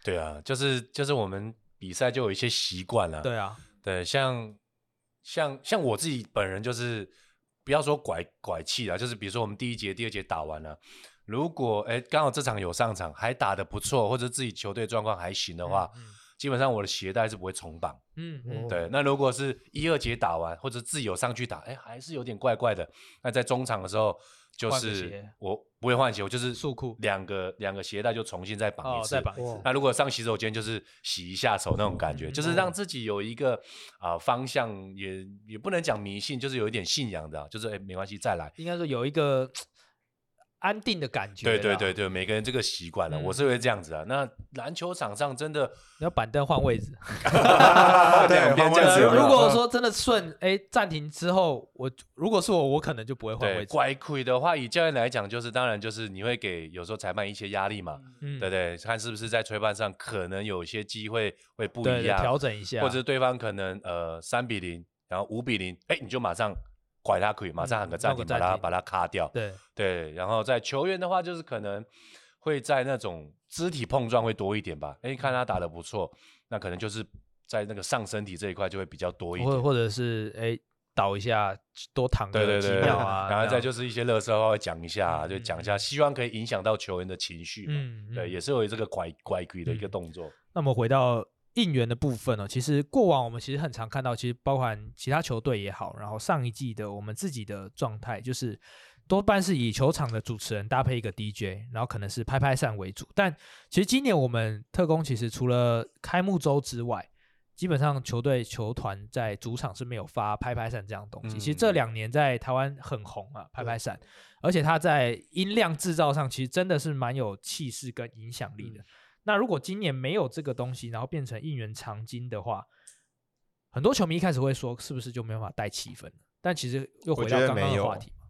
对啊，就是就是我们比赛就有一些习惯了，对啊，对，像像像我自己本人就是不要说拐拐气啊，就是比如说我们第一节、第二节打完了，如果哎刚好这场有上场，还打得不错，或者自己球队状况还行的话，嗯基本上我的鞋带是不会重绑。嗯嗯，对，那如果是一二节打完，或者自由上去打，哎，还是有点怪怪的。那在中场的时候，就是我不会换鞋，我就是束裤两个两个鞋带就重新再绑哦一，次。再绑一次，那如果上洗手间，就是洗一下手那种感觉，嗯就是让自己有一个啊、呃方向也，也也不能讲迷信，就是有一点信仰的、啊，就是哎没关系，再来。应该说有一个安定的感觉。对对对，对，每个人这个习惯了，嗯我是会这样子啊。那篮球场上真的你要板凳换位置。两边这样子有没有如果说真的顺，哎，暂停之后，我如果是我，我可能就不会换对位置。乖亏的话，以教练来讲，就是当然就是你会给有时候裁判一些压力嘛，嗯对不对？看是不是在吹判上可能有一些机会会不对对一样，调整一下，或者是对方可能呃三比零，然后五比零，哎，你就马上拐他可以，马上喊个暂停，把他把他卡掉。对对，然后在球员的话，就是可能会在那种肢体碰撞会多一点吧。哎，看他打的不错，那可能就是在那个上身体这一块就会比较多一点。或或者是哎倒一下，多躺个几对对对，秒啊，然后再就是一些乐色话会讲一下啊，嗯就讲一下，希望可以影响到球员的情绪嘛。嗯，对，嗯也是有这个拐拐鬼的一个动作。那么回到应援的部分呢、哦，其实过往我们其实很常看到，其实包含其他球队也好，然后上一季的我们自己的状态，就是多半是以球场的主持人搭配一个 DJ，然后可能是拍拍扇为主。但其实今年我们特工其实除了开幕周之外，基本上球队球团在主场是没有发拍拍扇这样的东西。嗯其实这两年在台湾很红啊，拍拍扇，而且它在音量制造上其实真的是蛮有气势跟影响力的。那如果今年没有这个东西，然后变成应援长金的话，很多球迷一开始会说，是不是就没办法带气氛了？但其实又回到刚刚的话题嘛。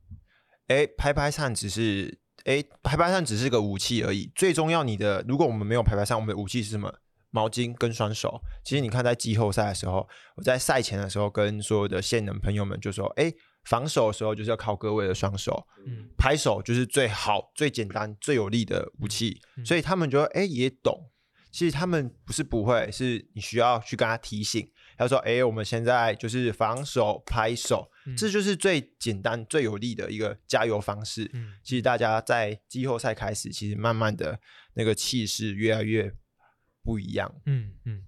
哎，拍拍扇只是哎，拍拍扇只是个武器而已。最重要，你的如果我们没有拍拍扇，我们的武器是什么？毛巾跟双手。其实你看，在季后赛的时候，我在赛前的时候跟所有的线人朋友们就说：哎，防守的时候就是要靠各位的双手，嗯，拍手就是最好、最简单、最有力的武器。嗯所以他们就哎也懂。其实他们不是不会，是你需要去跟他提醒。他说：“哎，我们现在就是防守拍手，嗯这就是最简单、最有力的一个加油方式。嗯其实大家在季后赛开始，其实慢慢的那个气势越来越不一样。嗯嗯。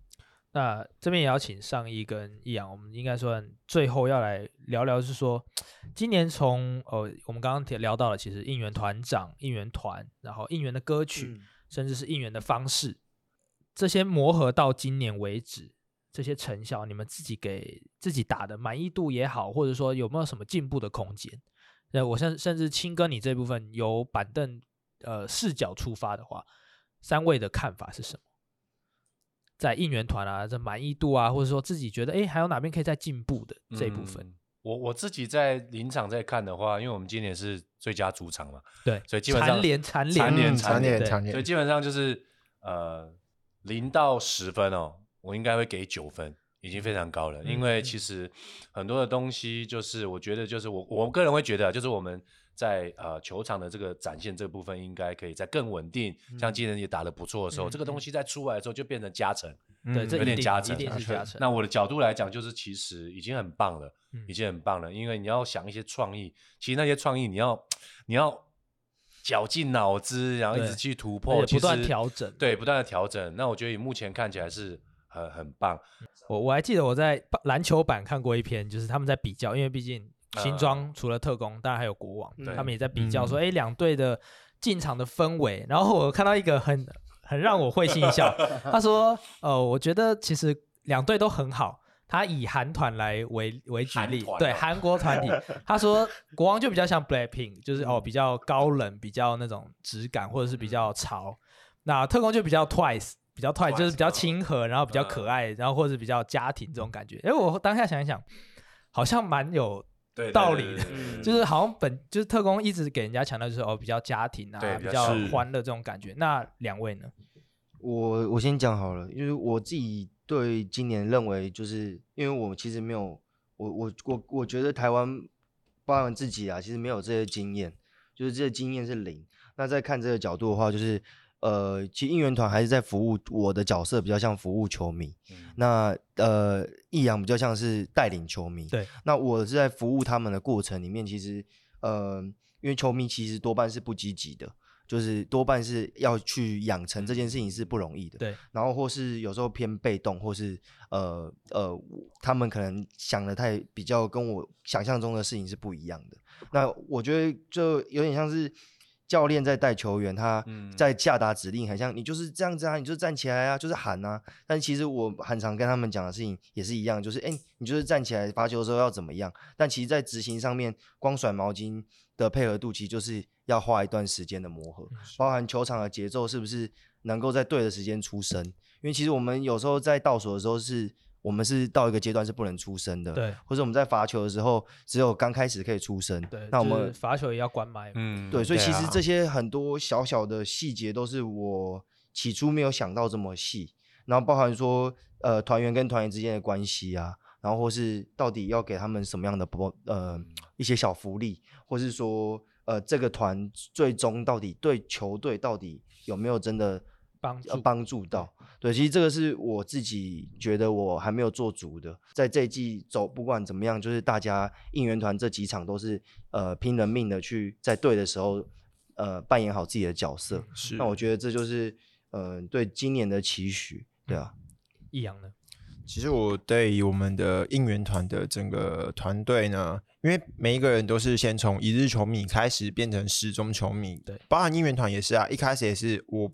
那这边也要请上一跟易阳，我们应该算最后要来聊聊，是说今年从呃我们刚刚聊到了，其实应援团长、应援团，然后应援的歌曲，嗯甚至是应援的方式，这些磨合到今年为止，这些成效，你们自己给自己打的满意度也好，或者说有没有什么进步的空间？那我甚甚至青哥你这部分由板凳呃视角出发的话，三位的看法是什么？在应援团啊，这满意度啊，或者说自己觉得哎，还有哪边可以再进步的这一部分？嗯、我我自己在临场在看的话，因为我们今年是最佳主场嘛，对，所以基本上蝉联蝉联蝉联蝉联蝉联，所以基本上就是呃零到十分哦，我应该会给九分，已经非常高了。嗯、因为其实很多的东西就是我觉得就是我我个人会觉得就是我们。在呃球场的这个展现这部分，应该可以再更稳定。嗯、像今年也打得不错的时候，嗯、这个东西在出来的时候就变成加成，对、嗯，有点加成，一定是加成。那我的角度来讲，就是其实已经很棒了，嗯、已经很棒了。因为你要想一些创意，其实那些创意你要你要绞尽脑汁，然后一直去突破，不断调整，对，不断的调整。那我觉得以目前看起来是很很棒。我我还记得我在篮球版看过一篇，就是他们在比较，因为毕竟。新装除了特工，当然还有国王，他们也在比较说，哎，两队的进场的氛围。然后我看到一个很很让我会心一笑，他说，呃，我觉得其实两队都很好。他以韩团来为为举例，对韩国团体，他说国王就比较像 Blackpink，就是哦比较高冷，比较那种质感，或者是比较潮。那特工就比较 Twice，比较 Twice，就是比较亲和，然后比较可爱，然后或者比较家庭这种感觉。哎，我当下想一想，好像蛮有。道理的，就是好像本就是特工一直给人家强调就是哦比较家庭啊，比较欢乐这种感觉。那两位呢？我我先讲好了，因为我自己对今年认为就是因为我其实没有我我我我觉得台湾包含自己啊，其实没有这些经验，就是这些经验是零。那再看这个角度的话，就是。呃，其实应援团还是在服务，我的角色比较像服务球迷。嗯、那呃，易阳比较像是带领球迷。对，那我是在服务他们的过程里面，其实呃，因为球迷其实多半是不积极的，就是多半是要去养成这件事情是不容易的。对，然后或是有时候偏被动，或是呃呃，他们可能想的太比较跟我想象中的事情是不一样的。那我觉得就有点像是。教练在带球员，他在下达指令，很像你就是这样子啊，你就站起来啊，就是喊啊。但其实我很常跟他们讲的事情也是一样，就是哎、欸，你就是站起来罚球的时候要怎么样。但其实，在执行上面，光甩毛巾的配合度，其实就是要花一段时间的磨合，包含球场的节奏是不是能够在对的时间出声。因为其实我们有时候在倒数的时候是。我们是到一个阶段是不能出声的，对，或者我们在罚球的时候，只有刚开始可以出声，对，那我们罚球也要关麦，嗯，对，所以其实这些很多小小的细节都是我起初没有想到这么细，然后包含说呃团员跟团员之间的关系啊，然后或是到底要给他们什么样的不呃一些小福利，或是说呃这个团最终到底对球队到底有没有真的帮助帮助到。对，其实这个是我自己觉得我还没有做足的，在这一季走，不管怎么样，就是大家应援团这几场都是呃拼了命的去在对的时候呃扮演好自己的角色。是，那我觉得这就是呃对今年的期许，对啊。易阳呢？其实我对于我们的应援团的整个团队呢，因为每一个人都是先从一日球迷开始变成时钟球迷，对，包含应援团也是啊，一开始也是我。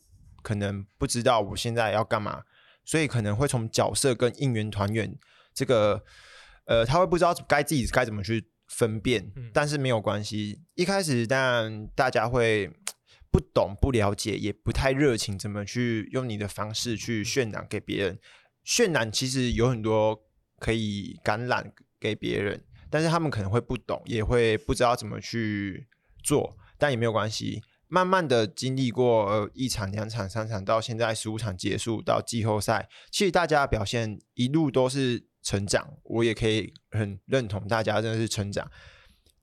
可能不知道我现在要干嘛，所以可能会从角色跟应援团员这个，呃，他会不知道该自己该怎么去分辨，嗯、但是没有关系。一开始当然大家会不懂、不了解，也不太热情，怎么去用你的方式去渲染给别人？渲染其实有很多可以感染给别人，但是他们可能会不懂，也会不知道怎么去做，但也没有关系。慢慢的经历过呃一场、两场、三场，到现在十五场结束到季后赛，其实大家的表现一路都是成长，我也可以很认同大家真的是成长，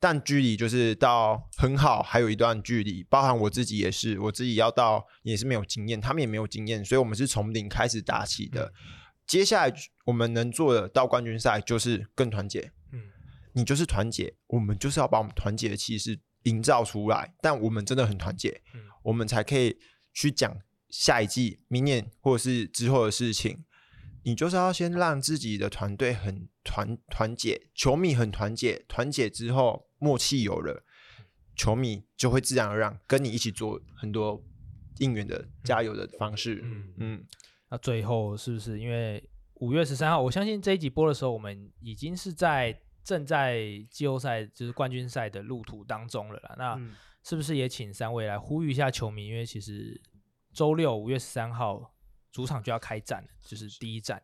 但距离就是到很好还有一段距离，包含我自己也是，我自己要到也是没有经验，他们也没有经验，所以我们是从零开始打起的。接下来我们能做的到冠军赛就是更团结，嗯，你就是团结，我们就是要把我们团结的气势。营造出来，但我们真的很团结，嗯、我们才可以去讲下一季、明年或者是之后的事情。你就是要先让自己的团队很团团结，球迷很团结，团结之后默契有了，球迷就会自然而然跟你一起做很多应援的加油的方式。嗯嗯，那最后是不是因为？五月十三号，我相信这一集播的时候，我们已经是在正在季后赛就是冠军赛的路途当中了啦。那是不是也请三位来呼吁一下球迷？因为其实周六五月十三号主场就要开战了，就是第一战。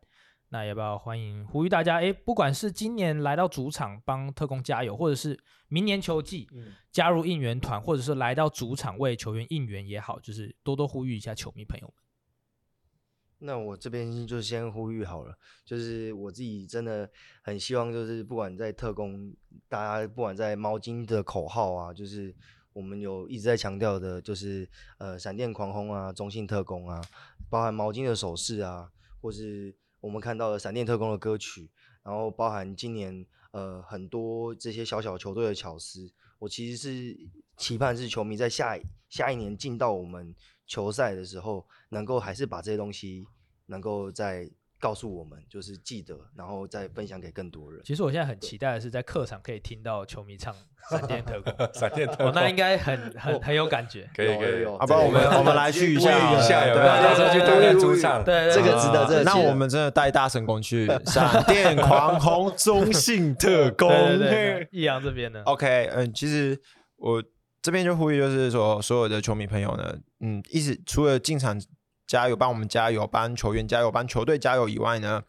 那要不要欢迎呼吁大家？诶，不管是今年来到主场帮特工加油，或者是明年球季加入应援团，或者是来到主场为球员应援也好，就是多多呼吁一下球迷朋友们。那我这边就先呼吁好了，就是我自己真的很希望，就是不管在特工，大家不管在毛巾的口号啊，就是我们有一直在强调的，就是呃闪电狂轰啊，中信特工啊，包含毛巾的手势啊，或是。我们看到的闪电特工的歌曲，然后包含今年呃很多这些小小球队的巧思，我其实是期盼是球迷在下下一年进到我们球赛的时候，能够还是把这些东西能够在。告诉我们，就是记得，然后再分享给更多人。其实我现在很期待的是，在客场可以听到球迷唱 《闪电特工 》，闪电特工，那应该很很很有感觉。可以可以，好吧，我们我们来去一下，一下有没有？到时候去对面主场，对，这个值得，这个。那我们真的带大神功去 闪电狂轰中信特工。易阳这边呢？OK，嗯，其实我这边就呼吁，就是说所有的球迷朋友呢，嗯，一直除了进场。加油，帮我们加油，帮球员加油，帮球队加油以外呢，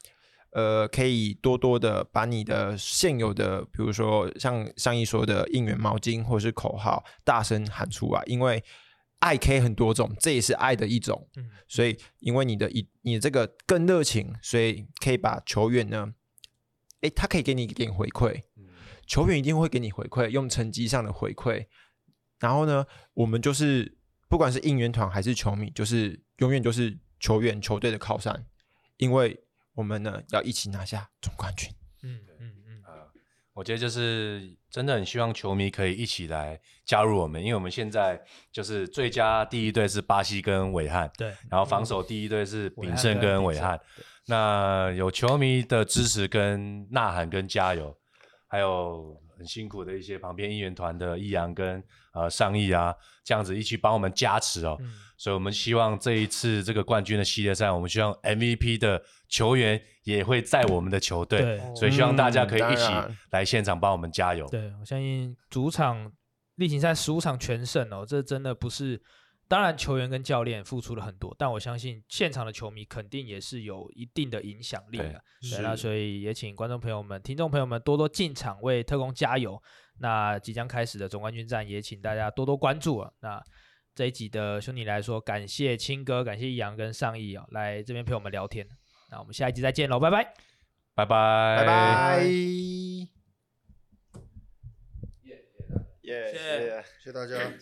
呃，可以多多的把你的现有的，比如说像上一说的应援毛巾或者是口号，大声喊出来，因为爱可以很多种，这也是爱的一种。嗯，所以因为你的一你这个更热情，所以可以把球员呢，诶，他可以给你一点回馈，球员一定会给你回馈，用成绩上的回馈。然后呢，我们就是不管是应援团还是球迷，就是。永远就是球员、球队的靠山，因为我们呢要一起拿下总冠军。嗯嗯嗯，呃，我觉得就是真的很希望球迷可以一起来加入我们，因为我们现在就是最佳第一队是巴西跟韦汉，对，然后防守第一队是炳胜跟韦汉。那有球迷的支持跟呐喊跟加油，还有很辛苦的一些旁边应援团的易阳跟呃上义啊，这样子一起帮我们加持哦。嗯所以，我们希望这一次这个冠军的系列赛，我们希望 MVP 的球员也会在我们的球队。对，所以希望大家可以一起来现场帮我们加油。嗯、对，我相信主场例行赛十五场全胜哦，这真的不是。当然，球员跟教练付出了很多，但我相信现场的球迷肯定也是有一定的影响力的。对，对，那所以也请观众朋友们、听众朋友们多多进场为特工加油。那即将开始的总冠军战，也请大家多多关注啊。那。这一集的兄弟来说，感谢青哥，感谢易阳跟上义啊，来这边陪我们聊天。那我们下一集再见喽，拜拜，拜拜，拜拜，耶，谢谢大家。